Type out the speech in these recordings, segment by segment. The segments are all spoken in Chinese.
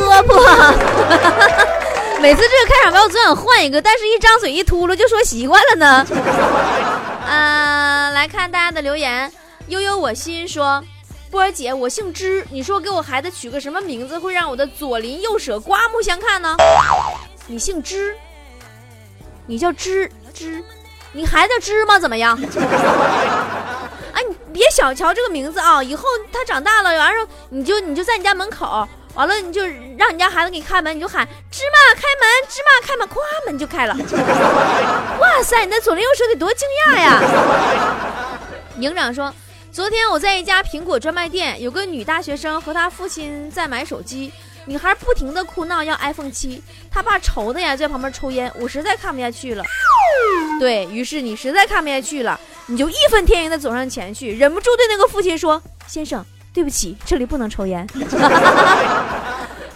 波波。每次这个开场白我总想换一个，但是一张嘴一秃噜就说习惯了呢。嗯，来看大家的留言，悠悠我心说。波儿姐，我姓芝，你说给我孩子取个什么名字会让我的左邻右舍刮目相看呢？你姓芝，你叫芝芝，你孩子芝吗？怎么样？哎，你别小瞧这个名字啊！以后他长大了，完了你就你就在你家门口，完了你就让你家孩子给你开门，你就喊芝麻开门，芝麻开门，咵门就开了。哇塞，你的左邻右舍得多惊讶呀！营长说。昨天我在一家苹果专卖店，有个女大学生和她父亲在买手机，女孩不停的哭闹要 iPhone 七，她爸愁的呀在旁边抽烟，我实在看不下去了，对于是你实在看不下去了，你就义愤填膺的走上前去，忍不住对那个父亲说：“先生，对不起，这里不能抽烟。”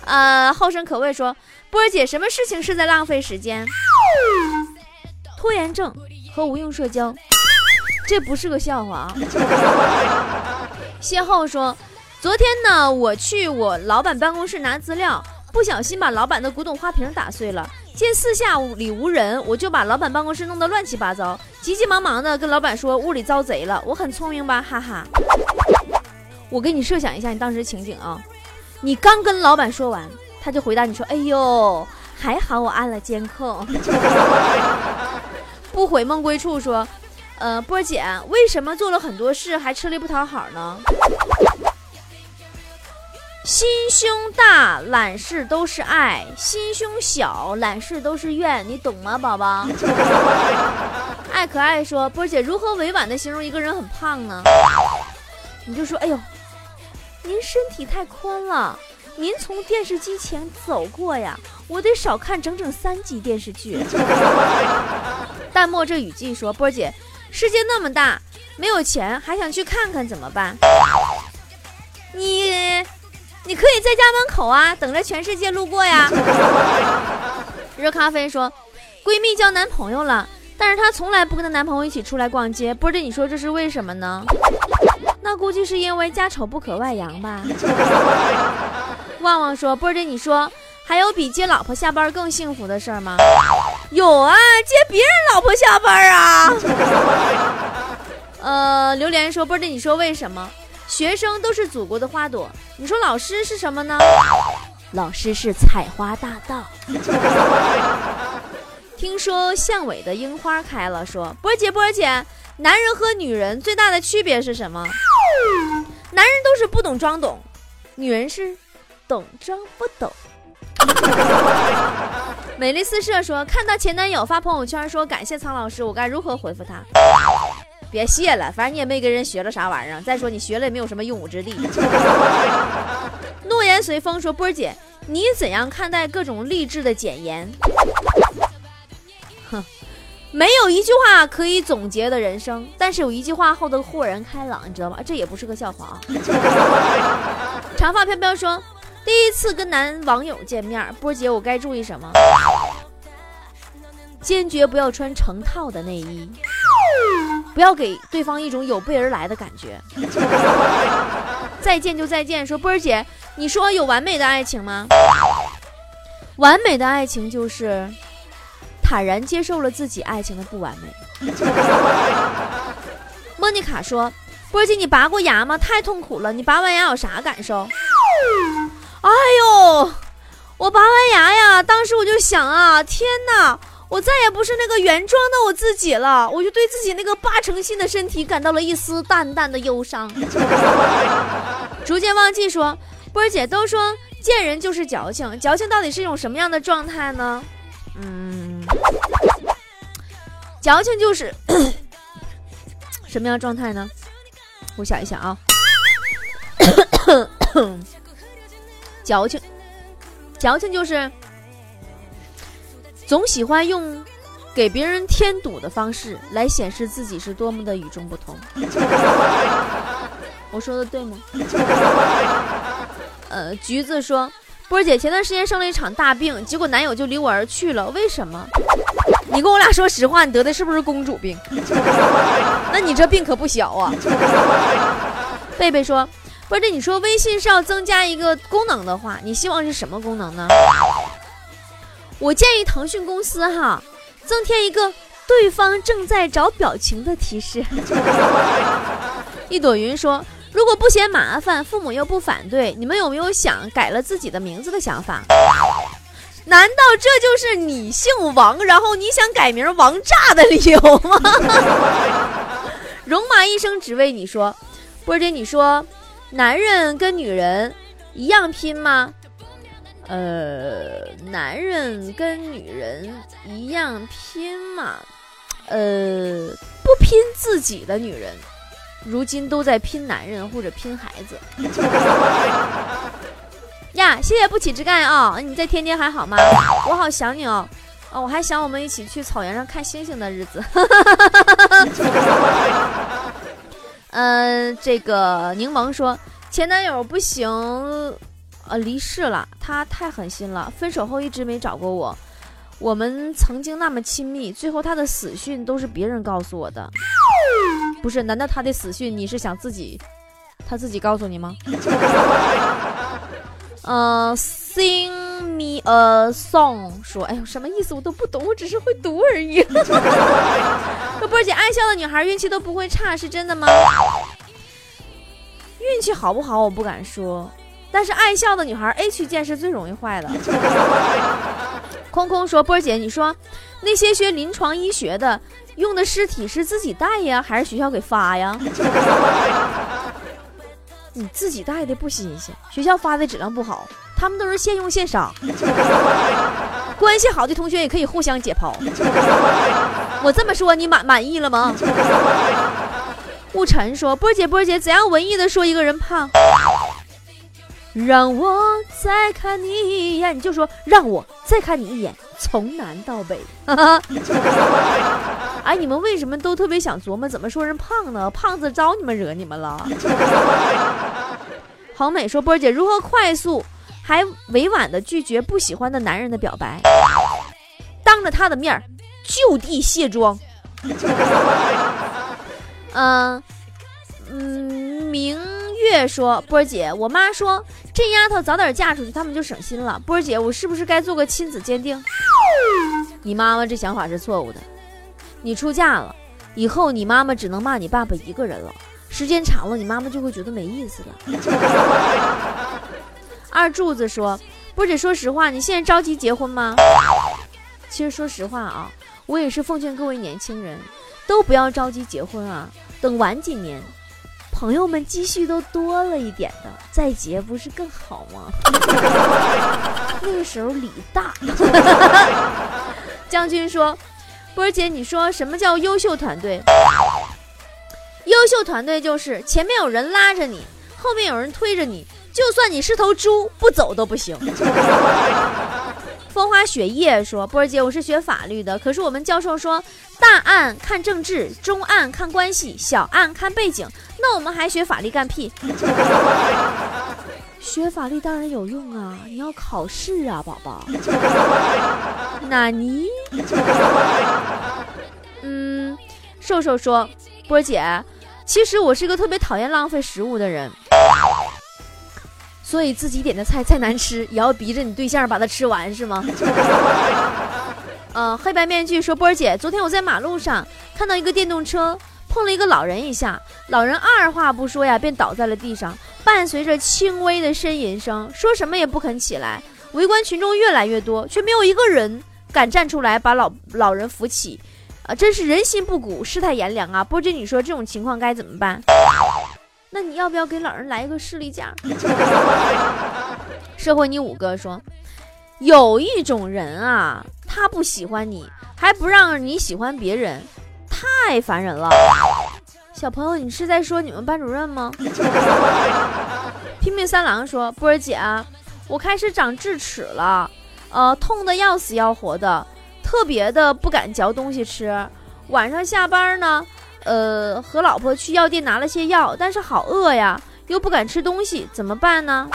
呃，后生可畏说：“波儿姐，什么事情是在浪费时间？拖延症和无用社交。”这不是个笑话啊！邂逅说，昨天呢，我去我老板办公室拿资料，不小心把老板的古董花瓶打碎了。见四下里无人，我就把老板办公室弄得乱七八糟，急急忙忙的跟老板说屋里遭贼了。我很聪明吧？哈哈！我给你设想一下你当时情景啊，你刚跟老板说完，他就回答你说：“哎呦，还好我按了监控。”不悔梦归处说。呃，波姐，为什么做了很多事还吃力不讨好呢？心胸大，揽事都是爱；心胸小，揽事都是怨。你懂吗，宝宝？爱可爱说，波姐如何委婉的形容一个人很胖呢？你就说，哎呦，您身体太宽了，您从电视机前走过呀，我得少看整整三集电视剧。淡漠这雨季说，波姐。世界那么大，没有钱还想去看看怎么办？你，你可以在家门口啊，等着全世界路过呀。热咖啡说，闺蜜交男朋友了，但是她从来不跟她男朋友一起出来逛街。波姐，你说这是为什么呢？那估计是因为家丑不可外扬吧。旺旺说，波姐，你说。还有比接老婆下班更幸福的事儿吗？有啊，接别人老婆下班啊。呃，榴莲说：“波姐，你说为什么学生都是祖国的花朵？你说老师是什么呢？老师是采花大盗。听说巷尾的樱花开了，说波姐，波姐，男人和女人最大的区别是什么？男人都是不懂装懂，女人是懂装不懂。”美丽四射说：“看到前男友发朋友圈说感谢苍老师，我该如何回复他？别谢了，反正你也没跟人学了啥玩意儿。再说你学了也没有什么用武之地。”诺言随风说：“波儿姐，你怎样看待各种励志的简言？”哼，没有一句话可以总结的人生，但是有一句话后的豁然开朗，你知道吗？这也不是个笑话啊。长发飘飘说。第一次跟男网友见面，波姐，我该注意什么？坚决不要穿成套的内衣，不要给对方一种有备而来的感觉。再见就再见，说波儿姐，你说有完美的爱情吗？完美的爱情就是坦然接受了自己爱情的不完美。莫妮卡说，波姐，你拔过牙吗？太痛苦了，你拔完牙有啥感受？哎呦，我拔完牙呀，当时我就想啊，天哪，我再也不是那个原装的我自己了，我就对自己那个八成新的身体感到了一丝淡淡的忧伤。逐渐忘记说，波姐都说见人就是矫情，矫情到底是一种什么样的状态呢？嗯，矫情就是 什么样状态呢？我想一想啊。矫情，矫情就是总喜欢用给别人添堵的方式来显示自己是多么的与众不同。我说的对吗？呃，橘子说，波姐前段时间生了一场大病，结果男友就离我而去了，为什么？你跟我俩说实话，你得的是不是公主病？那你这病可不小啊。贝贝说。波姐，你说微信是要增加一个功能的话，你希望是什么功能呢？我建议腾讯公司哈，增添一个对方正在找表情的提示。一朵云说，如果不嫌麻烦，父母又不反对，你们有没有想改了自己的名字的想法？难道这就是你姓王，然后你想改名王炸的理由吗？戎马一生只为你说，波姐，你说，男人跟女人一样拼吗？呃，男人跟女人一样拼吗？呃，不拼自己的女人，如今都在拼男人或者拼孩子。呀，谢谢不起之干啊！你在天津还好吗？我好想你哦，哦，我还想我们一起去草原上看星星的日子。嗯，这个柠檬说前男友不行，呃，离世了，他太狠心了，分手后一直没找过我。我们曾经那么亲密，最后他的死讯都是别人告诉我的。不是？难道他的死讯你是想自己，他自己告诉你吗？嗯，sing me a song，说，哎呦，什么意思我都不懂，我只是会读而已。说波姐，爱笑的女孩运气都不会差，是真的吗？运气好不好我不敢说，但是爱笑的女孩 A 区键是最容易坏的。空空说，波姐，你说那些学临床医学的用的尸体是自己带呀，还是学校给发呀？你自己带的不新鲜，学校发的质量不好，他们都是现用现杀。关系好的同学也可以互相解剖。我这么说你满满意了吗？雾晨说：“波姐，波姐，怎样文艺的说一个人胖？让我再看你一眼，你就说让我再看你一眼，从南到北。哎，你们为什么都特别想琢磨怎么说人胖呢？胖子招你们惹你们了？黄美说：“波姐，如何快速还委婉的拒绝不喜欢的男人的表白？当着他的面就地卸妆。”嗯嗯，明月说：“波姐，我妈说这丫头早点嫁出去，他们就省心了。波儿姐，我是不是该做个亲子鉴定？”你妈妈这想法是错误的。你出嫁了以后，你妈妈只能骂你爸爸一个人了。时间长了，你妈妈就会觉得没意思了。二柱子说：“波姐，说实话，你现在着急结婚吗？”其实说实话啊，我也是奉劝各位年轻人，都不要着急结婚啊，等晚几年，朋友们积蓄都多了一点的再结，不是更好吗？那个时候礼大。将军说。波儿姐，你说什么叫优秀团队？优秀团队就是前面有人拉着你，后面有人推着你，就算你是头猪，不走都不行。风花雪夜说：“波儿姐，我是学法律的，可是我们教授说，大案看政治，中案看关系，小案看背景，那我们还学法律干屁？学法律当然有用啊，你要考试啊，宝宝。纳尼？” 嗯，瘦瘦说：“波姐，其实我是一个特别讨厌浪费食物的人，所以自己点的菜再难吃，也要逼着你对象把它吃完，是吗？”嗯，黑白面具说：“波姐，昨天我在马路上看到一个电动车碰了一个老人一下，老人二话不说呀，便倒在了地上，伴随着轻微的呻吟声，说什么也不肯起来。围观群众越来越多，却没有一个人。”敢站出来把老老人扶起，啊，真是人心不古，世态炎凉啊！波姐，你说这种情况该怎么办？那你要不要给老人来一个视力架？社会你五哥说，有一种人啊，他不喜欢你，还不让你喜欢别人，太烦人了。小朋友，你是在说你们班主任吗？拼命三郎说，波儿姐，我开始长智齿了。呃，痛的要死要活的，特别的不敢嚼东西吃。晚上下班呢，呃，和老婆去药店拿了些药，但是好饿呀，又不敢吃东西，怎么办呢？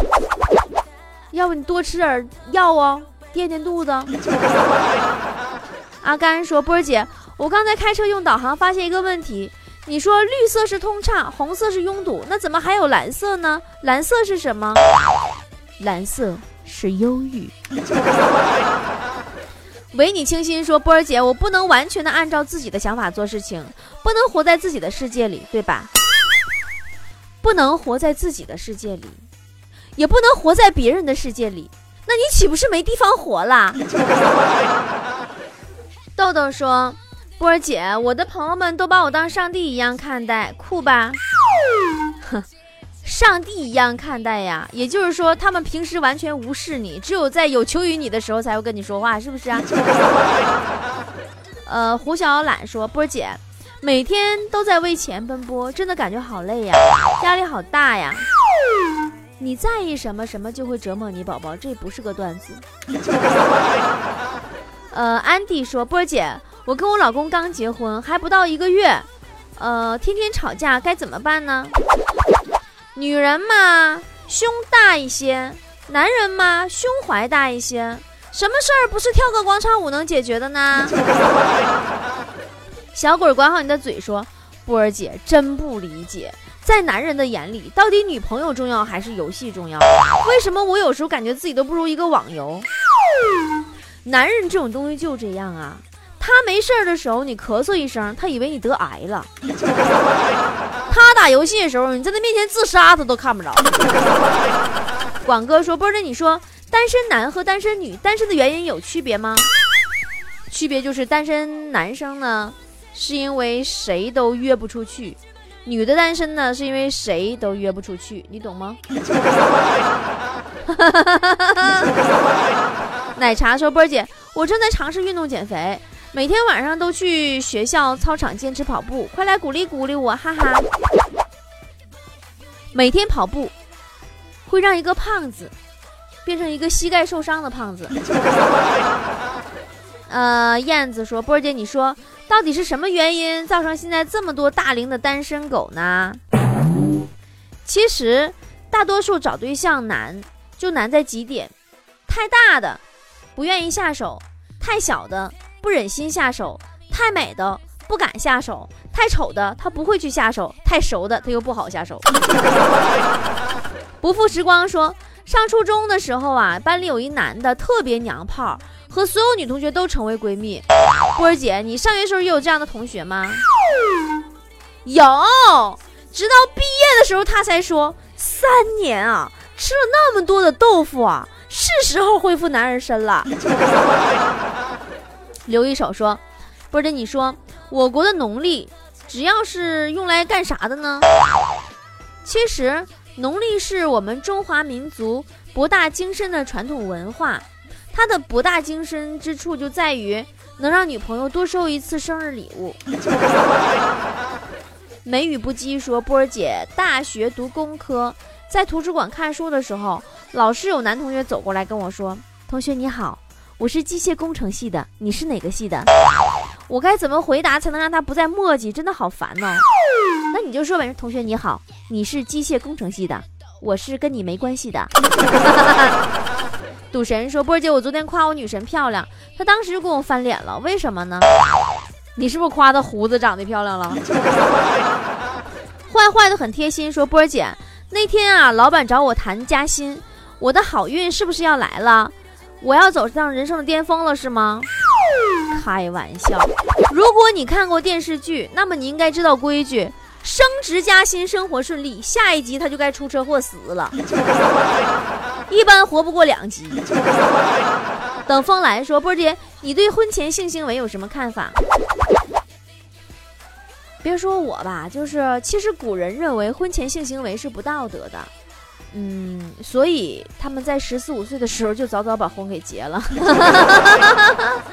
要不你多吃点药哦，垫垫肚子。阿甘说：“波儿姐，我刚才开车用导航发现一个问题，你说绿色是通畅，红色是拥堵，那怎么还有蓝色呢？蓝色是什么？蓝色是忧郁。唯你清新说：“波儿姐，我不能完全的按照自己的想法做事情，不能活在自己的世界里，对吧？不能活在自己的世界里，也不能活在别人的世界里，那你岂不是没地方活啦？” 豆豆说：“波儿姐，我的朋友们都把我当上帝一样看待，酷吧？”哼 上帝一样看待呀，也就是说，他们平时完全无视你，只有在有求于你的时候才会跟你说话，是不是啊？呃，胡小懒说：“波姐，每天都在为钱奔波，真的感觉好累呀，压力好大呀。你在意什么，什么就会折磨你，宝宝，这不是个段子。”呃，安迪说：“波姐，我跟我老公刚结婚，还不到一个月，呃，天天吵架，该怎么办呢？”女人嘛，胸大一些；男人嘛，胸怀大一些。什么事儿不是跳个广场舞能解决的呢？小鬼管好你的嘴，说波儿姐真不理解，在男人的眼里，到底女朋友重要还是游戏重要？为什么我有时候感觉自己都不如一个网游？男人这种东西就这样啊。他没事儿的时候，你咳嗽一声，他以为你得癌了。他打游戏的时候，你在他面前自杀，他都看不着。广哥说：“波儿你说单身男和单身女单身的原因有区别吗？区别就是单身男生呢，是因为谁都约不出去；女的单身呢，是因为谁都约不出去。你懂吗？” 奶茶说：“波儿姐，我正在尝试运动减肥。”每天晚上都去学校操场坚持跑步，快来鼓励鼓励我，哈哈！每天跑步会让一个胖子变成一个膝盖受伤的胖子。呃，燕子说：“波儿姐，你说到底是什么原因造成现在这么多大龄的单身狗呢？”其实大多数找对象难，就难在几点：太大的不愿意下手，太小的。不忍心下手，太美的不敢下手，太丑的他不会去下手，太熟的他又不好下手。不负时光说，上初中的时候啊，班里有一男的特别娘炮，和所有女同学都成为闺蜜。波儿姐，你上学时候也有这样的同学吗？有，直到毕业的时候他才说，三年啊，吃了那么多的豆腐啊，是时候恢复男人身了。留一手说，不是你说我国的农历，只要是用来干啥的呢？其实农历是我们中华民族博大精深的传统文化，它的博大精深之处就在于能让女朋友多收一次生日礼物。梅雨不羁说，波儿姐大学读工科，在图书馆看书的时候，老是有男同学走过来跟我说：“同学你好。”我是机械工程系的，你是哪个系的？我该怎么回答才能让他不再墨迹？真的好烦哦。那你就说呗，同学你好，你是机械工程系的，我是跟你没关系的。赌神说：“波儿姐，我昨天夸我女神漂亮，她当时就跟我翻脸了，为什么呢？你是不是夸她胡子长得漂亮了？” 坏坏的很贴心说：“波儿姐，那天啊，老板找我谈加薪，我的好运是不是要来了？”我要走上人生的巅峰了，是吗？开玩笑。如果你看过电视剧，那么你应该知道规矩：升职加薪，生活顺利。下一集他就该出车祸死了，一般活不过两集。等风来说，波姐，你对婚前性行为有什么看法？别说我吧，就是其实古人认为婚前性行为是不道德的。嗯，所以他们在十四五岁的时候就早早把婚给结了。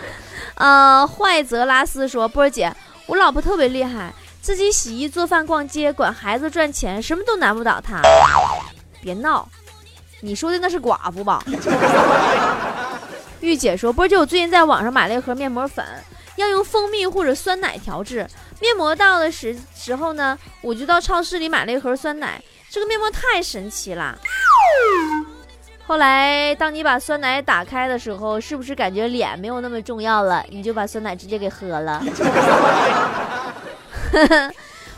呃，坏泽拉斯说：“波儿姐，我老婆特别厉害，自己洗衣做饭、逛街、管孩子、赚钱，什么都难不倒她。”别闹，你说的那是寡妇吧？玉姐说：“波儿姐，我最近在网上买了一盒面膜粉，要用蜂蜜或者酸奶调制。面膜到的时时候呢，我就到超市里买了一盒酸奶。”这个面膜太神奇了。后来，当你把酸奶打开的时候，是不是感觉脸没有那么重要了？你就把酸奶直接给喝了。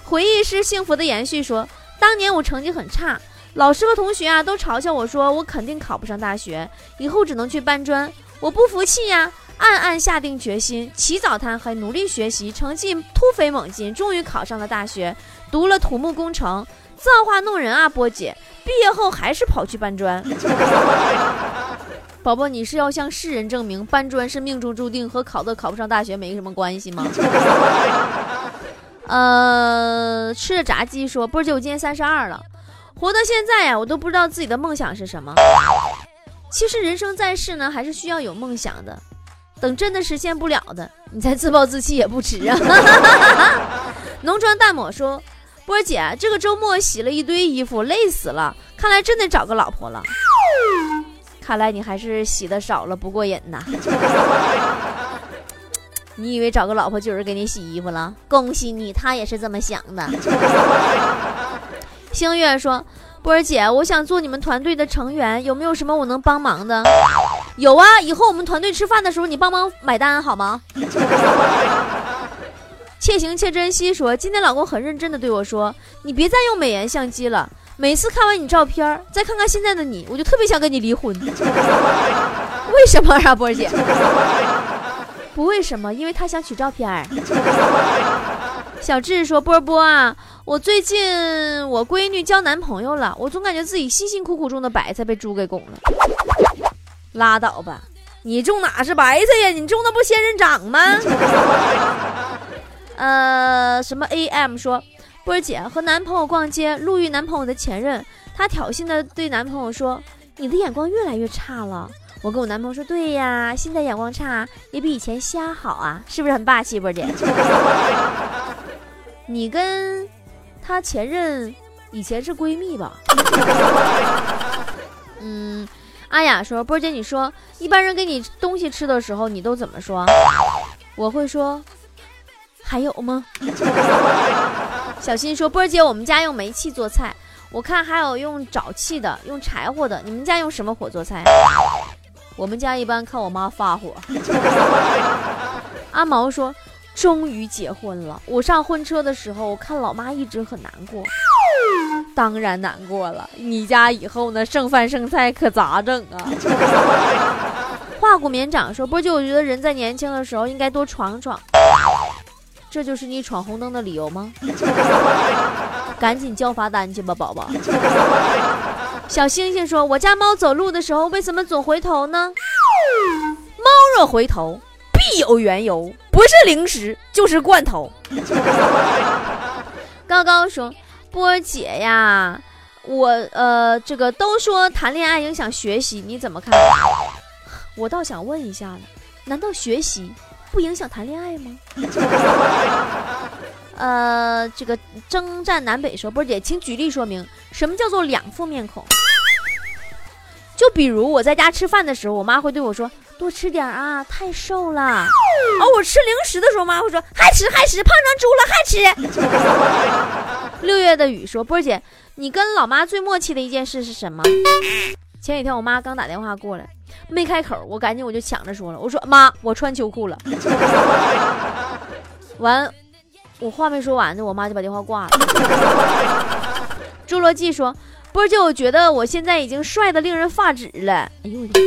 回忆是幸福的延续。说当年我成绩很差，老师和同学啊都嘲笑我说我肯定考不上大学，以后只能去搬砖。我不服气呀，暗暗下定决心，起早贪黑，努力学习，成绩突飞猛进，终于考上了大学，读了土木工程。造化弄人啊，波姐！毕业后还是跑去搬砖。宝宝，你是要向世人证明搬砖是命中注定，和考的考不上大学没什么关系吗？呃，吃着炸鸡说，波姐，我今年三十二了，活到现在呀，我都不知道自己的梦想是什么。其实人生在世呢，还是需要有梦想的。等真的实现不了的，你再自暴自弃也不迟啊。浓妆淡抹说。波儿姐，这个周末洗了一堆衣服，累死了。看来真得找个老婆了。看来你还是洗的少了，不过瘾呐。你以为找个老婆就是给你洗衣服了？恭喜你，他也是这么想的。星月说：“波儿姐，我想做你们团队的成员，有没有什么我能帮忙的？”有啊，以后我们团队吃饭的时候，你帮忙买单好吗？且行且珍惜。说今天老公很认真的对我说：“你别再用美颜相机了，每次看完你照片，再看看现在的你，我就特别想跟你离婚。”为什么啊，波儿姐？不为什么，因为他想取照片。小智说：“波波啊，我最近我闺女交男朋友了，我总感觉自己辛辛苦苦种的白菜被猪给拱了。”拉倒吧，你种哪是白菜呀？你种的不仙人掌吗？呃，什么 AM 说，波儿姐和男朋友逛街，路遇男朋友的前任，她挑衅的对男朋友说：“你的眼光越来越差了。”我跟我男朋友说：“对呀，现在眼光差也比以前瞎好啊，是不是很霸气，波儿姐？”你跟他前任以前是闺蜜吧？嗯，阿雅说：“波儿姐，你说一般人给你东西吃的时候，你都怎么说？”我会说。还有吗？小新说：“波儿姐，我们家用煤气做菜，我看还有用沼气的，用柴火的。你们家用什么火做菜？我们家一般看我妈发火。”阿毛说：“终于结婚了，我上婚车的时候，我看老妈一直很难过。当然难过了，你家以后呢，剩饭剩菜可咋整啊？” 化骨绵掌说：“波姐，我觉得人在年轻的时候应该多闯闯。”这就是你闯红灯的理由吗？赶紧交罚单去吧，宝宝。小星星说：“我家猫走路的时候为什么总回头呢？猫若回头，必有缘由，不是零食就是罐头。”高高说：“波姐呀，我呃，这个都说谈恋爱影响学习，你怎么看？我倒想问一下呢，难道学习？”不影响谈恋爱吗？呃，这个征战南北说，波姐，请举例说明什么叫做两副面孔。就比如我在家吃饭的时候，我妈会对我说：“多吃点啊，太瘦了。”而我吃零食的时候，妈会说：“还吃还吃，胖成猪了还吃。”六月的雨说，波姐，你跟老妈最默契的一件事是什么？前几天我妈刚打电话过来。没开口，我赶紧我就抢着说了，我说妈，我穿秋裤了。完，我话没说完呢，我妈就把电话挂了。侏罗纪说，波姐，我觉得我现在已经帅的令人发指了。哎呦我的，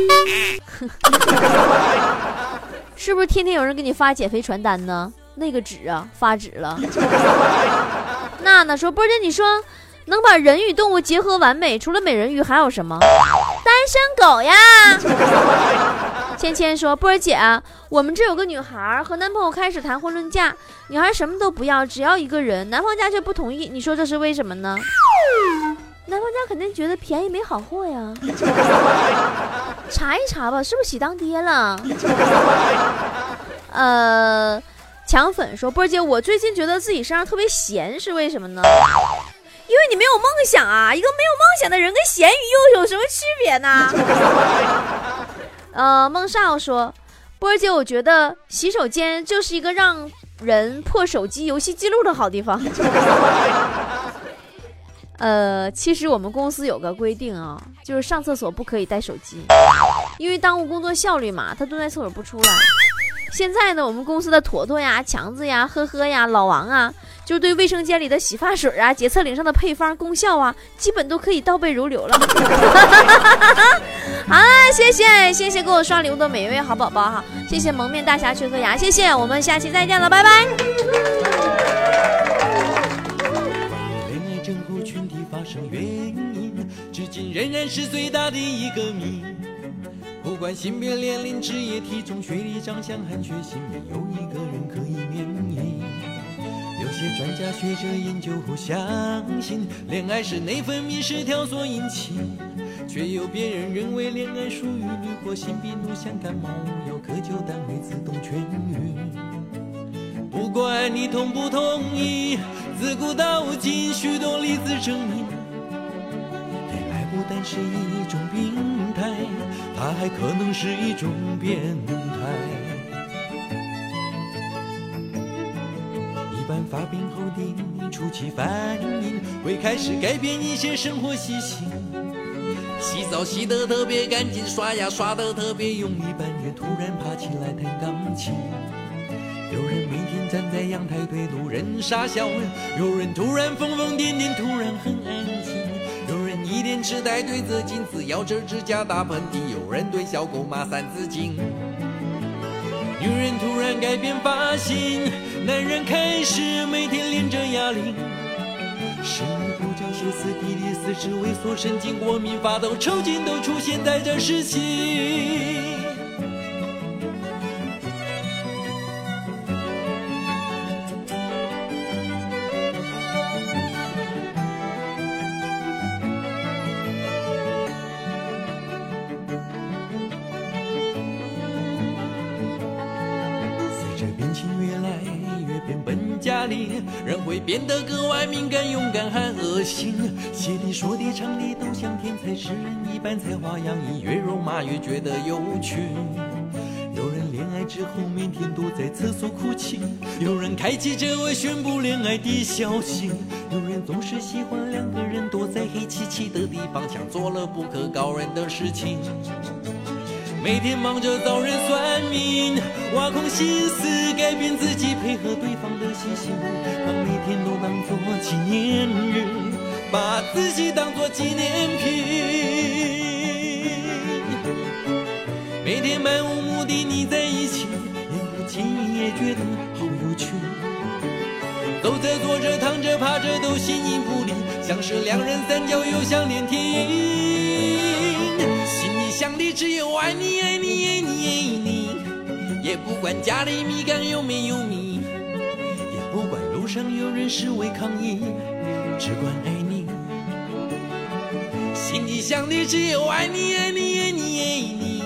是不是天天有人给你发减肥传单呢？那个纸啊，发纸了。娜娜说，波姐，你说。能把人与动物结合完美，除了美人鱼还有什么？单身狗呀！芊芊说：“波儿姐，我们这有个女孩和男朋友开始谈婚论嫁，女孩什么都不要，只要一个人，男方家却不同意。你说这是为什么呢？男方家肯定觉得便宜没好货呀。查一查吧，是不是喜当爹了？呃，强粉说：波儿姐，我最近觉得自己身上特别闲，是为什么呢？”因为你没有梦想啊！一个没有梦想的人跟咸鱼又有什么区别呢？呃，孟少说，波儿姐，我觉得洗手间就是一个让人破手机游戏记录的好地方。呃，其实我们公司有个规定啊，就是上厕所不可以带手机，因为耽误工作效率嘛。他蹲在厕所不出来。现在呢，我们公司的坨坨呀、强子呀、呵呵呀、老王啊，就对卫生间里的洗发水啊、洁厕灵上的配方功效啊，基本都可以倒背如流了。好了，谢谢谢谢给我刷礼物的每一位好宝宝哈，谢谢蒙面大侠缺颗牙，谢谢，我们下期再见了，拜拜。仍然是最大的一个谜。不管性别、年龄、职业、体重、学历、长相和血型，没有一个人可以免疫。有些专家学者研究后相信，恋爱是内分泌失调所引起，却有别人认为恋爱属于女或性病毒，像感冒药科就单位自动痊愈。不管你同不同意，自古到今许多例子证明。恋爱不单是一种病态，它还可能是一种变态。一般发病后的初期反应，会开始改变一些生活习性，洗澡洗得特别干净，刷牙刷得特别用力，半夜突然爬起来弹钢琴。有人每天站在阳台对路人傻笑，有人突然疯疯癫癫，突然很安时代对着镜子咬着指甲打喷嚏，有人对小狗骂三字经。女人突然改变发型，男人开始每天练着哑铃。声音不叫歇斯底里、四肢萎缩、神经过敏、发抖、抽筋都出现在这时期。人会变得格外敏感、勇敢和恶心，写的、说的、唱的都像天才诗人一般才华洋溢，越肉麻越觉得有趣。有人恋爱之后每天躲在厕所哭泣，有人开记者会宣布恋爱的消息，有人总是喜欢两个人躲在黑漆漆的地方，想做了不可告人的事情。每天忙着找人算命，挖空心思改变自己，配合对方的习性，把每天都当作纪念日，把自己当作纪念品。每天漫无目的腻在一起，连不经意也觉得好有趣。走着坐着躺着趴着都形影不离，像是两人三角又像连体婴。想的只有爱你爱你爱你爱你，也不管家里米缸有没有米，路上有人示威抗议，只管爱你。心里想的只有爱你爱你爱你爱你，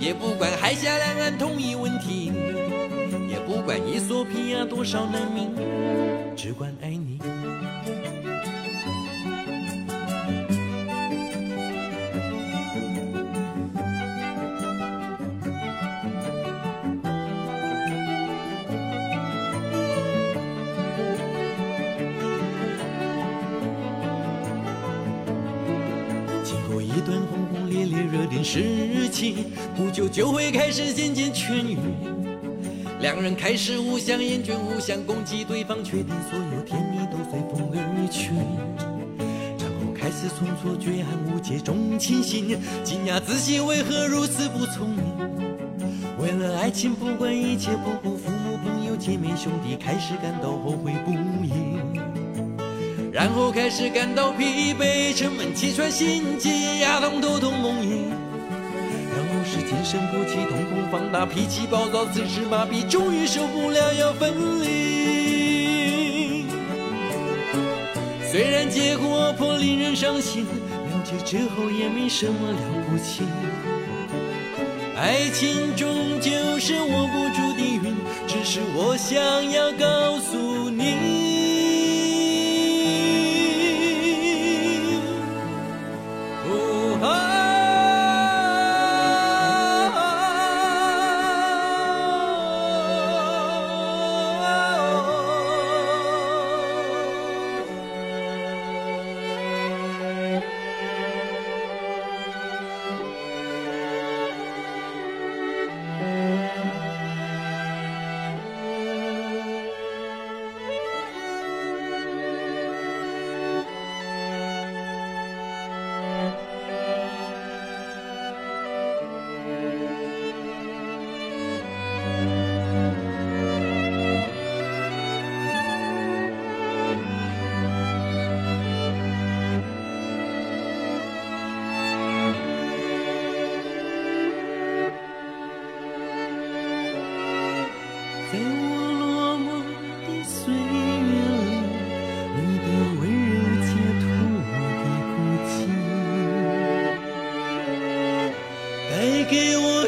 也不管海峡两岸统一问题，也不管伊索比亚多少难民，只管爱你。事情不久就会开始渐渐痊愈，两人开始互相厌倦，互相攻击对方，确定所有甜蜜都随风而去，然后开始从错觉和误解中清醒，惊讶自己为何如此不聪明。为了爱情不管一切，不顾父母朋友姐妹兄弟，开始感到后悔不已，然后开始感到疲惫，沉闷气喘心悸，牙痛头痛梦呓。精神不济，瞳孔放大，脾气暴躁，四肢麻痹，终于受不了要分离。虽然结果颇令人伤心，了解之后也没什么了不起。爱情终究是握不住的云，只是我想要告诉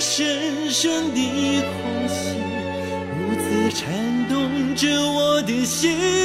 深深的呼吸如此颤动着我的心。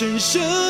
深深